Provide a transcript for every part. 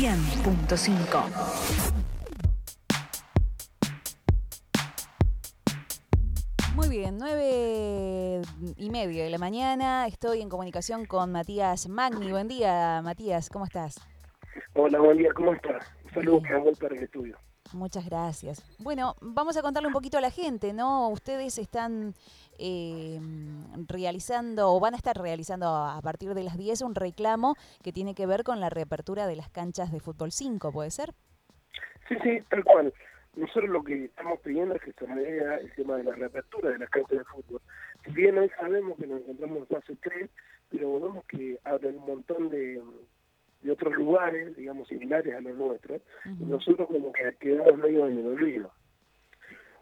100.5. Muy bien, nueve y media de la mañana. Estoy en comunicación con Matías Magni. Buen día, Matías, ¿cómo estás? Hola, buen día, ¿cómo estás? Saludos para el estudio. Muchas gracias. Bueno, vamos a contarle un poquito a la gente, ¿no? Ustedes están eh, realizando o van a estar realizando a partir de las 10 un reclamo que tiene que ver con la reapertura de las canchas de fútbol 5, ¿puede ser? Sí, sí, tal cual. Nosotros lo que estamos pidiendo es que se vea el tema de la reapertura de las canchas de fútbol. Si bien hoy sabemos que nos encontramos en fase 3, pero vemos que abren un montón de, de otros lugares, digamos, similares a los nuestros, y nosotros como que quedamos medio en el olvido.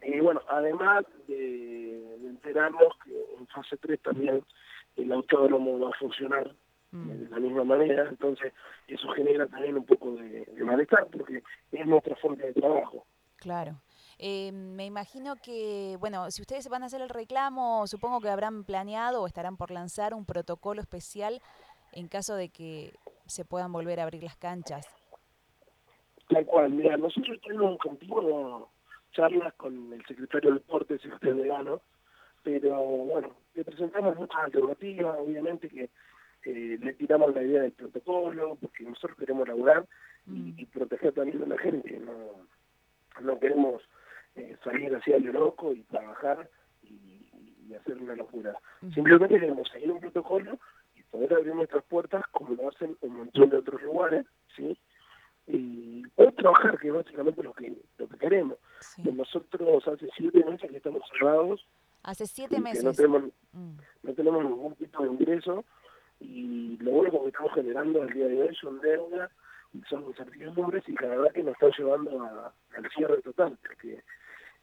Y bueno, además de, enterarnos que en fase 3 también el autódromo va a funcionar mm. de la misma manera, entonces eso genera también un poco de, malestar porque es nuestra fuente de trabajo. Claro. Eh, me imagino que, bueno, si ustedes van a hacer el reclamo, supongo que habrán planeado o estarán por lanzar un protocolo especial en caso de que se puedan volver a abrir las canchas. Tal cual, mira, nosotros tenemos un continuo charlas con el secretario de Deportes, el Verano, pero bueno, le presentamos muchas alternativas, obviamente que eh, le tiramos la idea del protocolo, porque nosotros queremos laburar y, mm. proteger también a la gente, no, no queremos eh, salir hacia lo loco y trabajar y, hacer una locura. Simplemente queremos seguir un protocolo poder abrir nuestras puertas como lo hacen un montón de otros lugares, ¿sí? Y poder trabajar, que es básicamente lo que, lo que queremos. Nosotros hace siete meses que estamos cerrados. Hace siete meses. No tenemos, mm. no tenemos ningún tipo de ingreso y lo único que estamos generando al día de hoy son deudas, son incertidumbres y la verdad que nos están llevando al cierre total, porque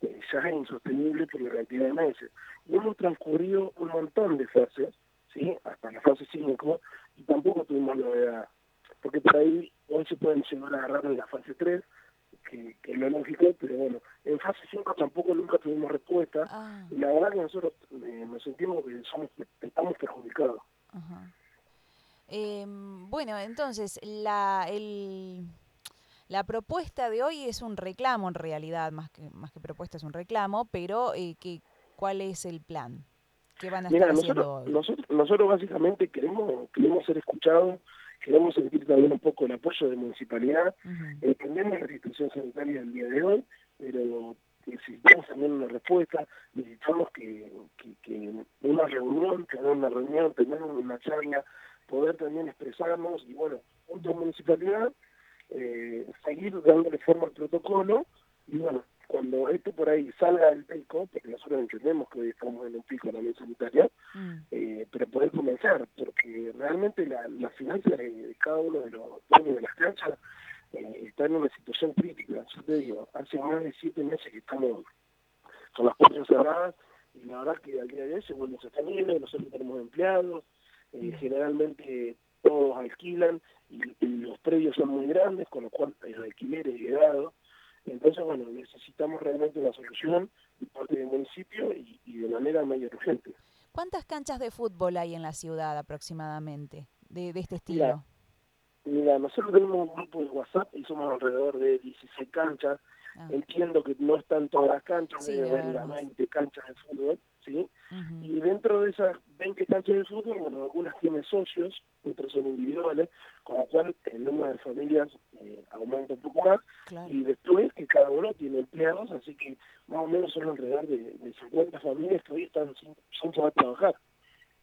eh, ya es insostenible por la cantidad de meses. Y hemos transcurrido un montón de fases, ¿sí? hasta la fase 5, y tampoco tuvimos novedad, porque por ahí hoy se pueden llevar a agarrar en la fase 3, que, que lo lógico, pero bueno, en fase 5 tampoco nunca tuvimos respuesta, ah. y la verdad que nosotros eh, nos sentimos que somos, estamos perjudicados. Em, bueno, entonces, la, el, la propuesta de hoy es un reclamo en realidad, más que, más que propuesta es un reclamo, pero eh, que, ¿cuál es el plan? ¿Qué van a estar haciendo nosotros, Nosotros, nosotros básicamente queremos, queremos ser escuchados queremos sentir también un poco el apoyo de municipalidad. Entendemos la situación sanitaria del día de hoy, pero necesitamos también una respuesta, necesitamos que, que, una reunión, tener una reunión, tener una charla, poder también expresarnos y bueno, junto a municipalidad, eh, seguir dándole forma al protocolo y bueno, cuando esto por ahí salga del pico, porque nosotros entendemos que hoy estamos en un pico también sanitaria, mm. eh, pero poder comenzar, porque realmente la, la finanzas de, cada uno de los dueños de las canchas eh, está en una situación crítica. Yo te digo, hace más de siete meses que estamos con las puertas cerradas y la verdad que al día de hoy se vuelve sostenible, nosotros tenemos empleados, eh, generalmente todos alquilan y, los predios son muy grandes, con lo cual el alquiler es llegado. Entonces, bueno, necesitamos realmente una solución de parte del municipio y, de manera medio urgente. ¿Cuántas canchas de fútbol hay en la ciudad aproximadamente de, de este estilo? Mira, nosotros tenemos un grupo de WhatsApp y somos alrededor de 16 canchas. Ah. Entiendo que no están todas las canchas, sí, haber las 20 canchas de fútbol, ¿sí? Y dentro de esas 20 canchas de fútbol, bueno, algunas tienen socios, otras son individuales, con lo cual el número de familias eh, aumenta un poco más. Y después que cada uno tiene empleados, así que más o menos son alrededor de, de 50 familias que hoy están sin, poder trabajar.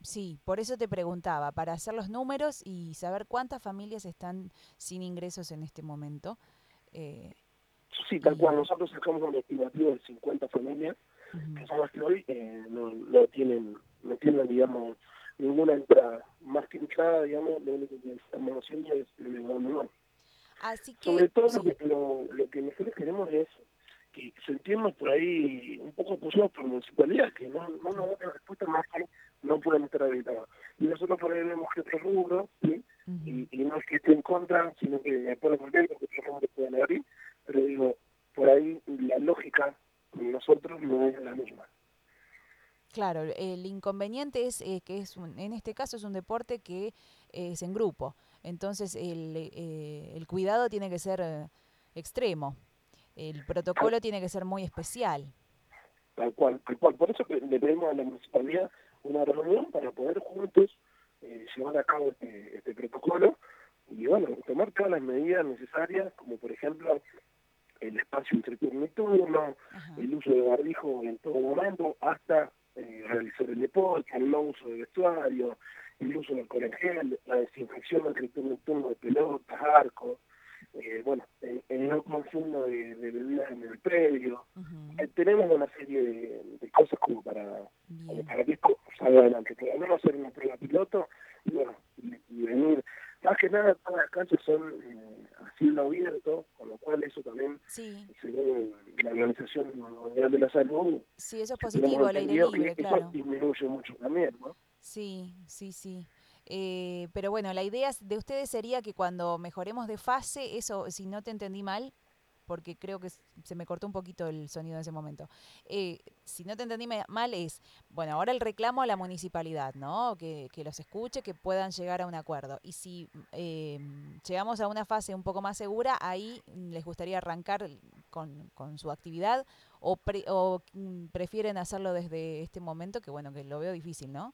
Sí, por eso te preguntaba, para hacer los números y saber cuántas familias están sin ingresos en este momento. Eh, sí, tal cual, nosotros sacamos un estimativo de 50 familias, que son las que hoy eh, no, no, tienen, no tienen, digamos, ninguna entrada. Más que entrada, digamos, lo único que estamos haciendo es menor. Así que, Sobre todo lo, que, lo, lo que nosotros queremos es que sentirnos por ahí un poco apoyados por municipalidad, que no, no nos da respuesta más que no pueden estar habilitados. Y nosotros por ahí vemos que otro rubro, ¿sí? y, no es que esté en contra, sino que por contento que otros rubros puedan abrir, pero digo, por ahí la lógica con nosotros no es la misma. Claro, el inconveniente es eh, que es un, en este caso es un deporte que es en grupo. Entonces el, eh, el cuidado tiene que ser eh, extremo, el protocolo tiene que ser muy especial. Tal cual, tal cual. Por eso le pedimos a la municipalidad una reunión para poder juntos llevar a cabo este, este, protocolo y bueno, tomar todas las medidas necesarias, como por ejemplo el espacio entre turno y turno, el uso de barbijo en todo momento, hasta eh, realizar el deporte, el no uso de vestuario, el uso del alcohol gel, la desinfección entre turno y turno de pelotas, arcos, eh, bueno, el, no consumo de, bebidas en el predio. Eh, tenemos una serie de, cosas como para, para que esto salga adelante. Pero no hacer una prueba piloto y bueno, y, venir. Más que nada, todas las canchas son eh, a cielo abierto, con lo cual eso también, sí. según la Organización Mundial de la Salud, sí, eso es positivo, el aire libre, claro. Eso disminuye mucho también, ¿no? Sí, sí, sí. Eh, pero bueno, la idea de ustedes sería que cuando mejoremos de fase, eso, si no te entendí mal, porque creo que se me cortó un poquito el sonido en ese momento. Eh, si no te entendí mal es, bueno, ahora el reclamo a la municipalidad, ¿no? Que, los escuche, que puedan llegar a un acuerdo. Y si eh, llegamos a una fase un poco más segura, ahí les gustaría arrancar con, con su actividad o, o mm, prefieren hacerlo desde este momento, que bueno, que lo veo difícil, ¿no?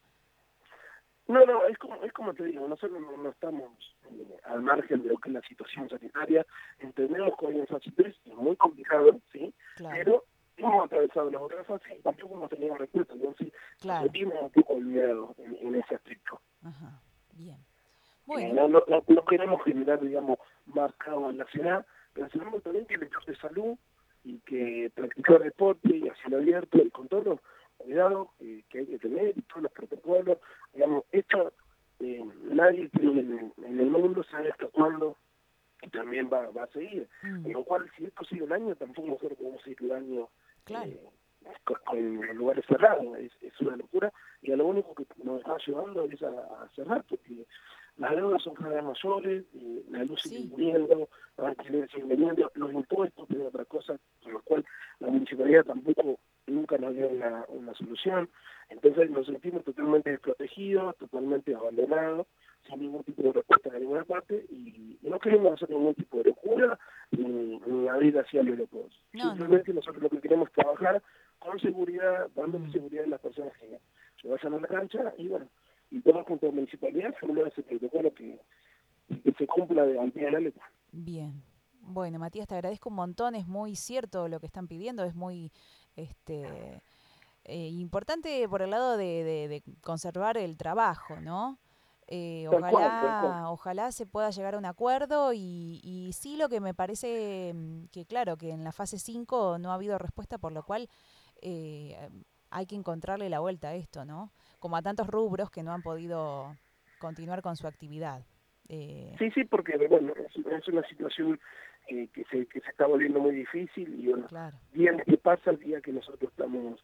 No, no, es como, es como te digo, nosotros no, estamos eh, al margen de lo que es la situación sanitaria, entendemos que hoy en fase 3 es muy complicado, ¿sí? Pero hemos atravesado las otras fases y tampoco hemos tenido respuesta, entonces claro. sentimos un poco olvidado en, en ese aspecto. Ajá, bien. Bueno. no, no, no, queremos generar, digamos, más caos en la ciudad, pero sabemos también que el hecho de salud y que practicar deporte y hacia el abierto, el contorno, cuidado eh, que hay que tener y todos los protocolos. Digamos, esto eh, nadie en, en, el mundo sabe hasta cuándo y también va, va a seguir. Mm. Con lo cual, si esto sigue un año, tampoco nosotros podemos seguir un año eh, con, los lugares cerrados. Es, es, una locura y a lo único que nos está llevando es a, cerrar, porque las deudas son cada vez mayores, eh, la luz sigue viniendo, los alquileres siguen viniendo, los impuestos, que otra cosa, con lo cual la municipalidad tampoco nunca nos dio una, una solución. Entonces nos sentimos totalmente desprotegidos, totalmente abandonados, sin ningún tipo de respuesta de ninguna parte y, no queremos hacer ningún tipo de locura ni, ni abrir hacia los locos. Simplemente nosotros lo que queremos es trabajar con seguridad, dando seguridad a las personas que se vayan a la cancha y bueno, y todos junto a la municipalidad formular ese protocolo que, que se cumpla de ante la letra. Bien. Bueno, Matías, te agradezco un montón, es muy cierto lo que están pidiendo, es muy este, eh, importante por el lado de, conservar el trabajo, ¿no? Eh, ojalá, ojalá se pueda llegar a un acuerdo y, y, sí lo que me parece mm, que claro, que en la fase 5 no ha habido respuesta, por lo cual eh, hay que encontrarle la vuelta a esto, ¿no? Como a tantos rubros que no han podido continuar con su actividad. Sí, sí, porque bueno, es una situación que, se, que se está volviendo muy difícil y bueno, bien que pasa el día que nosotros estamos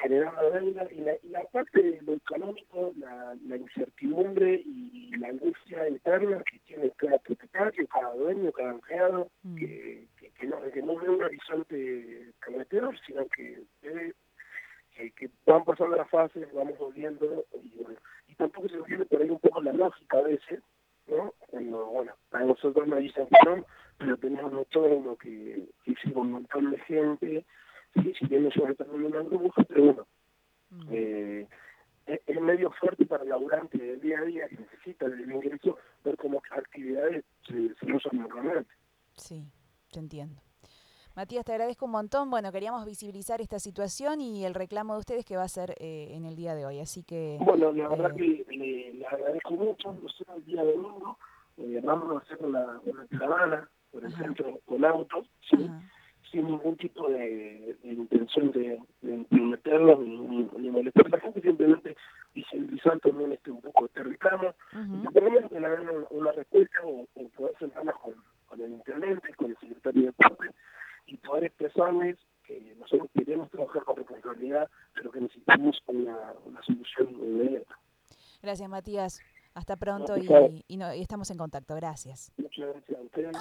generando deuda y la, y la parte de lo económico, la, la incertidumbre y la angustia interna que tiene cada propietario, cada dueño, cada empleado, mm. que, que, no, que no ve un horizonte prometedor, sino que que, van pasando las fases, vamos volviendo y, bueno, y tampoco se entiende por ahí un poco la lógica a veces, ¿no? Cuando, bueno, para nosotros nos dicen que no, pero tenemos lo que, que hicimos un montón de gente, sí, si bien eso está en una burbuja, pero bueno, mm. eh, es, medio fuerte para el laburante del día a día que necesita el ingreso ver cómo actividades se, se usan normalmente. Sí, te entiendo. Matías, te agradezco un montón. Bueno, queríamos visibilizar esta situación y el reclamo de ustedes que va a ser eh, en el día de hoy. Así que. Bueno, la verdad eh, que le, agradezco mucho. Nosotros el día domingo eh, vamos a hacer una, una caravana por ejemplo, con autos, sin ningún tipo de, intención de, de, meterlo ni, ni, molestar a la gente, simplemente visibilizar también este un poco este reclamo, y menos que le hagan una, respuesta o, poder sentarnos con, con el intendente, con el secretario de deporte, y poder expresarles que nosotros queremos trabajar con responsabilidad, pero que necesitamos una, una solución inmediata. Gracias, Matías. Hasta pronto y, y, no, y estamos en contacto. Gracias. Muchas gracias a ustedes.